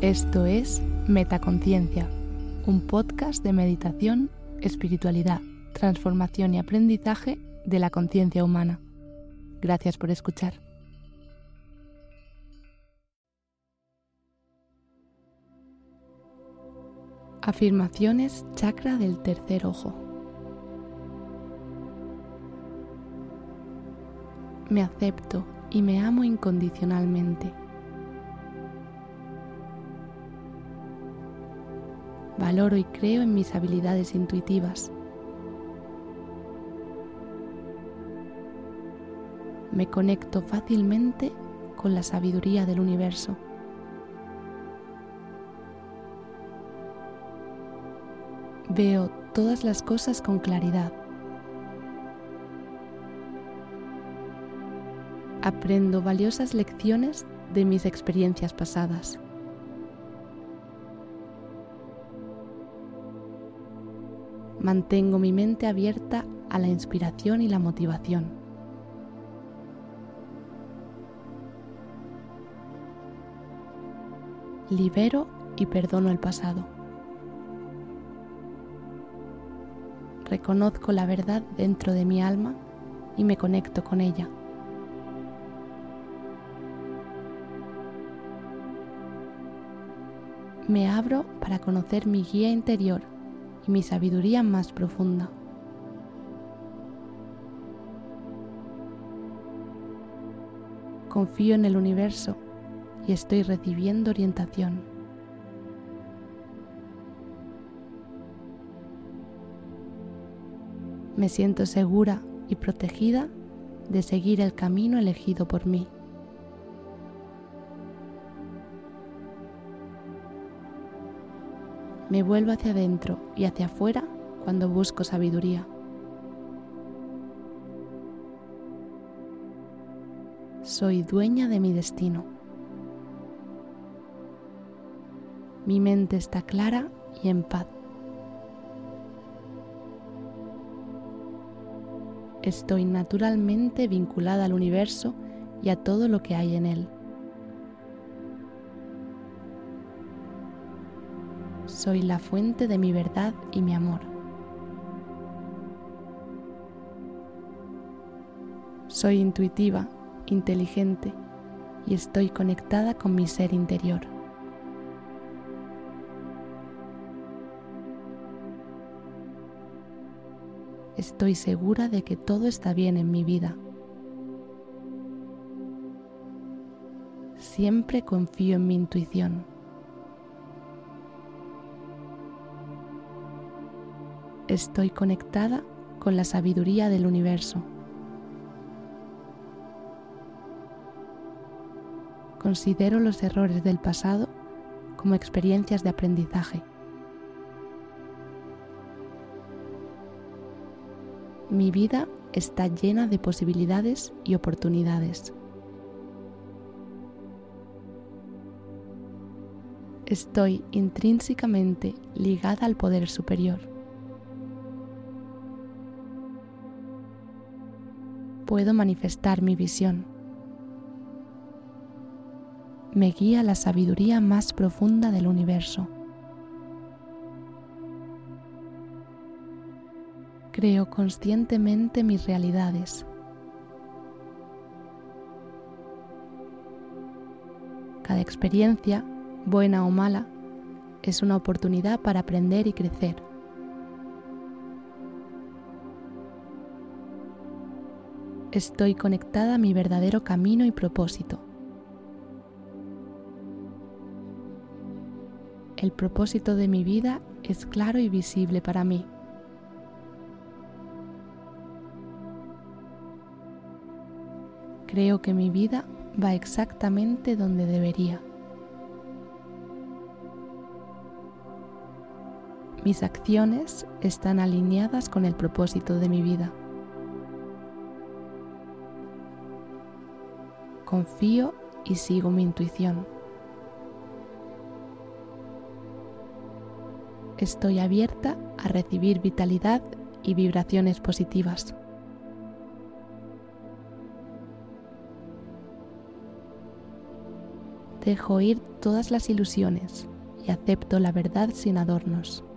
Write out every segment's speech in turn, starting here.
Esto es Metaconciencia, un podcast de meditación, espiritualidad, transformación y aprendizaje de la conciencia humana. Gracias por escuchar. Afirmaciones chakra del tercer ojo. Me acepto y me amo incondicionalmente. Valoro y creo en mis habilidades intuitivas. Me conecto fácilmente con la sabiduría del universo. Veo todas las cosas con claridad. Aprendo valiosas lecciones de mis experiencias pasadas. Mantengo mi mente abierta a la inspiración y la motivación. Libero y perdono el pasado. Reconozco la verdad dentro de mi alma y me conecto con ella. Me abro para conocer mi guía interior mi sabiduría más profunda. Confío en el universo y estoy recibiendo orientación. Me siento segura y protegida de seguir el camino elegido por mí. Me vuelvo hacia adentro y hacia afuera cuando busco sabiduría. Soy dueña de mi destino. Mi mente está clara y en paz. Estoy naturalmente vinculada al universo y a todo lo que hay en él. Soy la fuente de mi verdad y mi amor. Soy intuitiva, inteligente y estoy conectada con mi ser interior. Estoy segura de que todo está bien en mi vida. Siempre confío en mi intuición. Estoy conectada con la sabiduría del universo. Considero los errores del pasado como experiencias de aprendizaje. Mi vida está llena de posibilidades y oportunidades. Estoy intrínsecamente ligada al poder superior. Puedo manifestar mi visión. Me guía la sabiduría más profunda del universo. Creo conscientemente mis realidades. Cada experiencia, buena o mala, es una oportunidad para aprender y crecer. Estoy conectada a mi verdadero camino y propósito. El propósito de mi vida es claro y visible para mí. Creo que mi vida va exactamente donde debería. Mis acciones están alineadas con el propósito de mi vida. Confío y sigo mi intuición. Estoy abierta a recibir vitalidad y vibraciones positivas. Dejo ir todas las ilusiones y acepto la verdad sin adornos.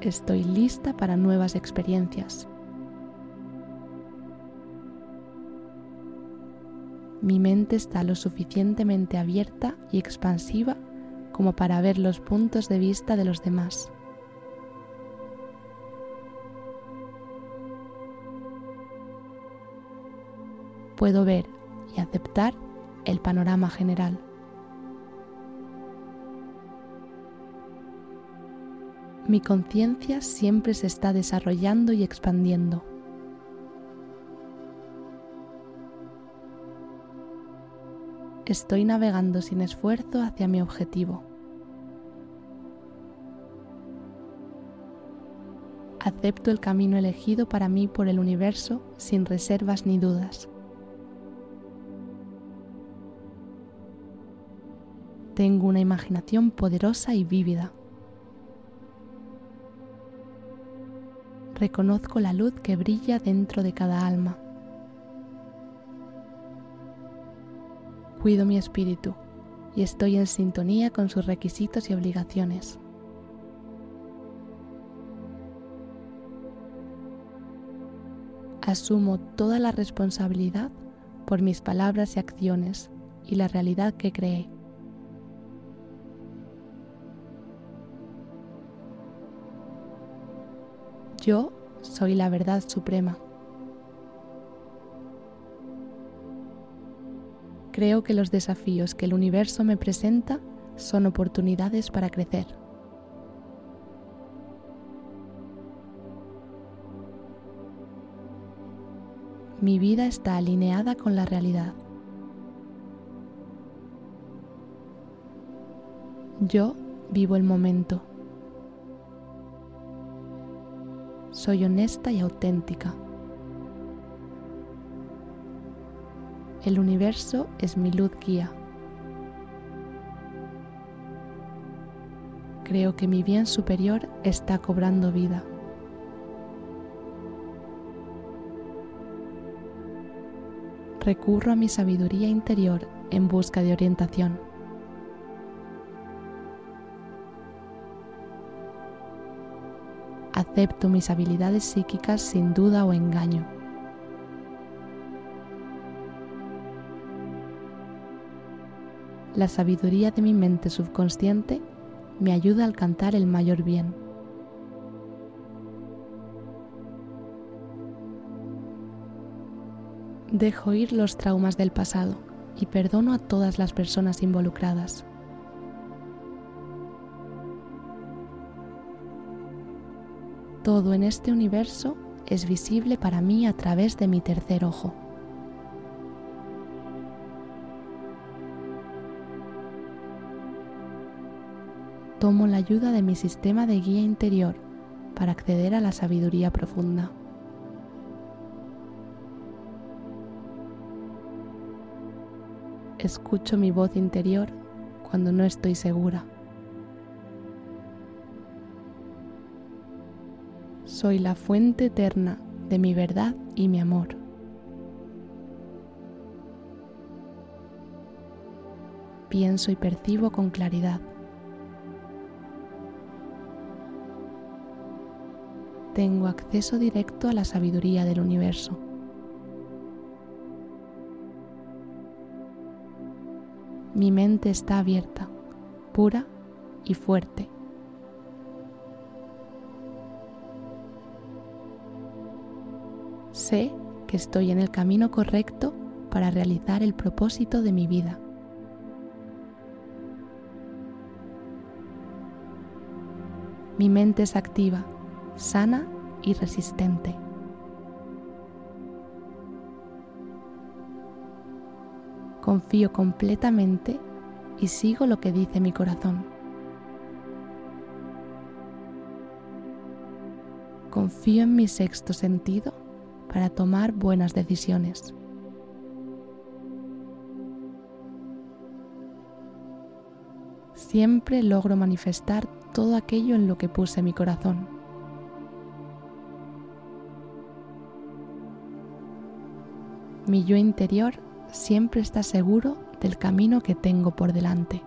Estoy lista para nuevas experiencias. Mi mente está lo suficientemente abierta y expansiva como para ver los puntos de vista de los demás. Puedo ver y aceptar el panorama general. Mi conciencia siempre se está desarrollando y expandiendo. Estoy navegando sin esfuerzo hacia mi objetivo. Acepto el camino elegido para mí por el universo sin reservas ni dudas. Tengo una imaginación poderosa y vívida. Reconozco la luz que brilla dentro de cada alma. Cuido mi espíritu y estoy en sintonía con sus requisitos y obligaciones. Asumo toda la responsabilidad por mis palabras y acciones y la realidad que creé. Yo soy la verdad suprema. Creo que los desafíos que el universo me presenta son oportunidades para crecer. Mi vida está alineada con la realidad. Yo vivo el momento. Soy honesta y auténtica. El universo es mi luz guía. Creo que mi bien superior está cobrando vida. Recurro a mi sabiduría interior en busca de orientación. Acepto mis habilidades psíquicas sin duda o engaño. la sabiduría de mi mente subconsciente me ayuda a alcanzar el mayor bien. Dejo ir los traumas del pasado y perdono a todas las personas involucradas. Todo en este universo es visible para mí a través de mi tercer ojo. tomo la ayuda de mi sistema de guía interior para acceder a la sabiduría profunda. Escucho mi voz interior cuando no estoy segura. Soy la fuente eterna de mi verdad y mi amor. Pienso y percibo con claridad. tengo acceso directo a la sabiduría del universo. Mi mente está abierta, pura y fuerte. Sé que estoy en el camino correcto para realizar el propósito de mi vida. Mi mente es activa sana y resistente. Confío completamente y sigo lo que dice mi corazón. Confío en mi sexto sentido para tomar buenas decisiones. Siempre logro manifestar todo aquello en lo que puse mi corazón. Mi yo interior siempre está seguro del camino que tengo por delante.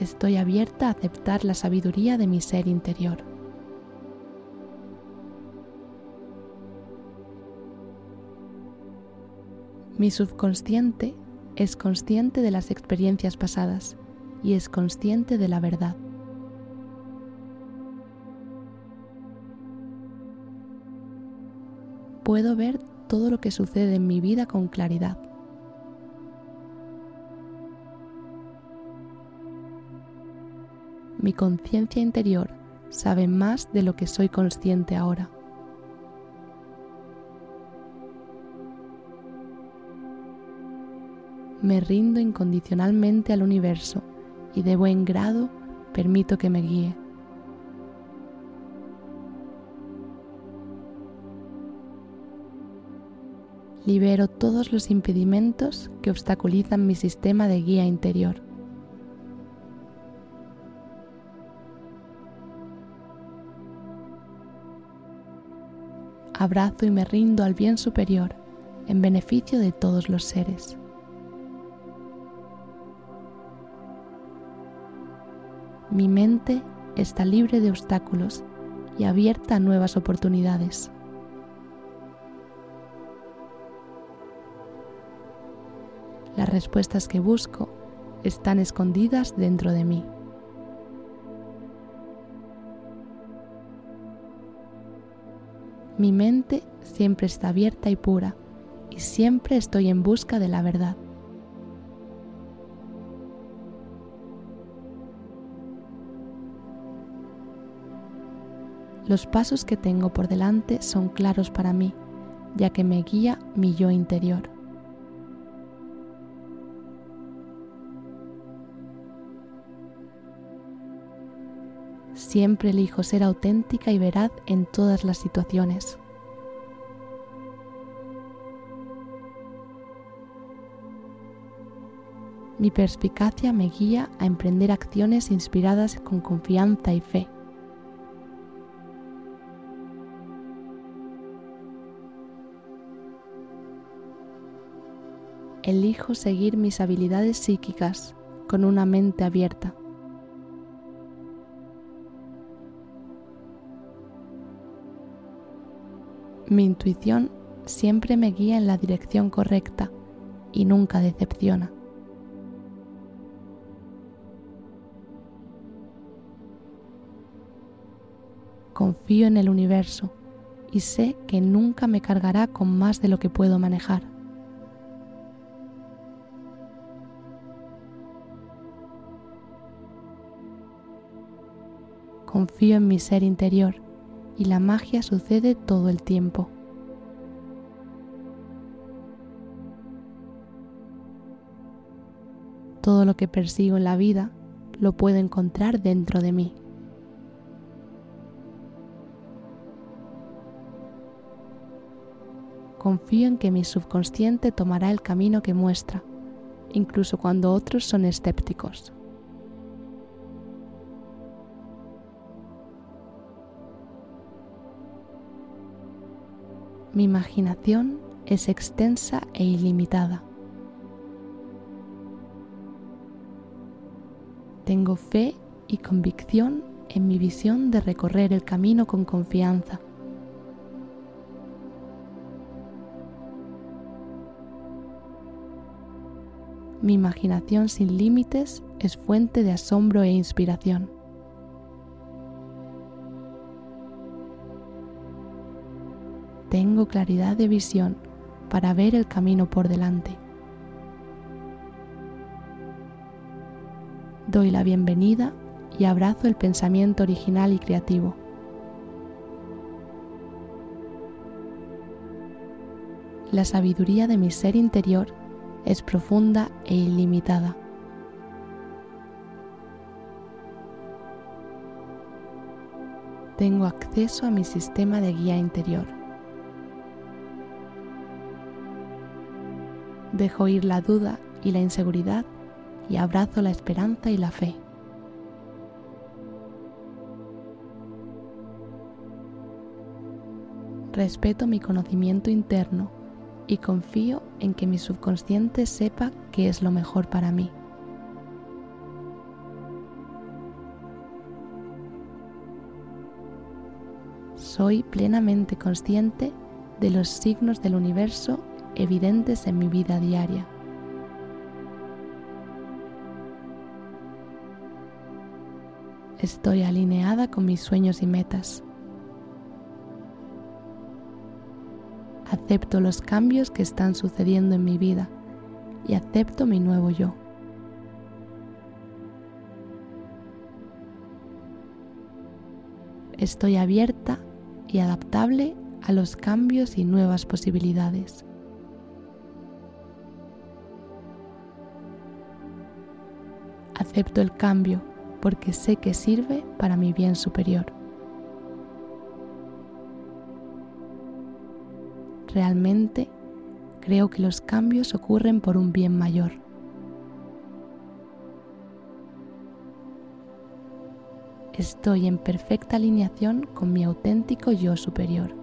Estoy abierta a aceptar la sabiduría de mi ser interior. Mi subconsciente es consciente de las experiencias pasadas y es consciente de la verdad. Puedo ver todo lo que sucede en mi vida con claridad. Mi conciencia interior sabe más de lo que soy consciente ahora. Me rindo incondicionalmente al universo y de buen grado permito que me guíe. Libero todos los impedimentos que obstaculizan mi sistema de guía interior. Abrazo y me rindo al bien superior en beneficio de todos los seres. Mi mente está libre de obstáculos y abierta a nuevas oportunidades. Las respuestas que busco están escondidas dentro de mí. Mi mente siempre está abierta y pura y siempre estoy en busca de la verdad. Los pasos que tengo por delante son claros para mí, ya que me guía mi yo interior. Siempre elijo ser auténtica y veraz en todas las situaciones. Mi perspicacia me guía a emprender acciones inspiradas con confianza y fe. elijo seguir mis habilidades psíquicas con una mente abierta. Mi intuición siempre me guía en la dirección correcta y nunca decepciona. Confío en el universo y sé que nunca me cargará con más de lo que puedo manejar. confío en mi ser interior y la magia sucede todo el tiempo. Todo lo que persigo en la vida lo puedo encontrar dentro de mí. Confío en que mi subconsciente tomará el camino que muestra, incluso cuando otros son escépticos. Mi imaginación es extensa e ilimitada. Tengo fe y convicción en mi visión de recorrer el camino con confianza. Mi imaginación sin límites es fuente de asombro e inspiración. Claridad de visión para ver el camino por delante. Doy la bienvenida y abrazo el pensamiento original y creativo. La sabiduría de mi ser interior es profunda e ilimitada. Tengo acceso a mi sistema de guía interior. Dejo ir la duda y la inseguridad y abrazo la esperanza y la fe. Respeto mi conocimiento interno y confío en que mi subconsciente sepa qué es lo mejor para mí. Soy plenamente consciente de los signos del universo evidentes en mi vida diaria. Estoy alineada con mis sueños y metas. Acepto los cambios que están sucediendo en mi vida y acepto mi nuevo yo. Estoy abierta y adaptable a los cambios y nuevas posibilidades. Acepto el cambio porque sé que sirve para mi bien superior. Realmente creo que los cambios ocurren por un bien mayor. Estoy en perfecta alineación con mi auténtico yo superior.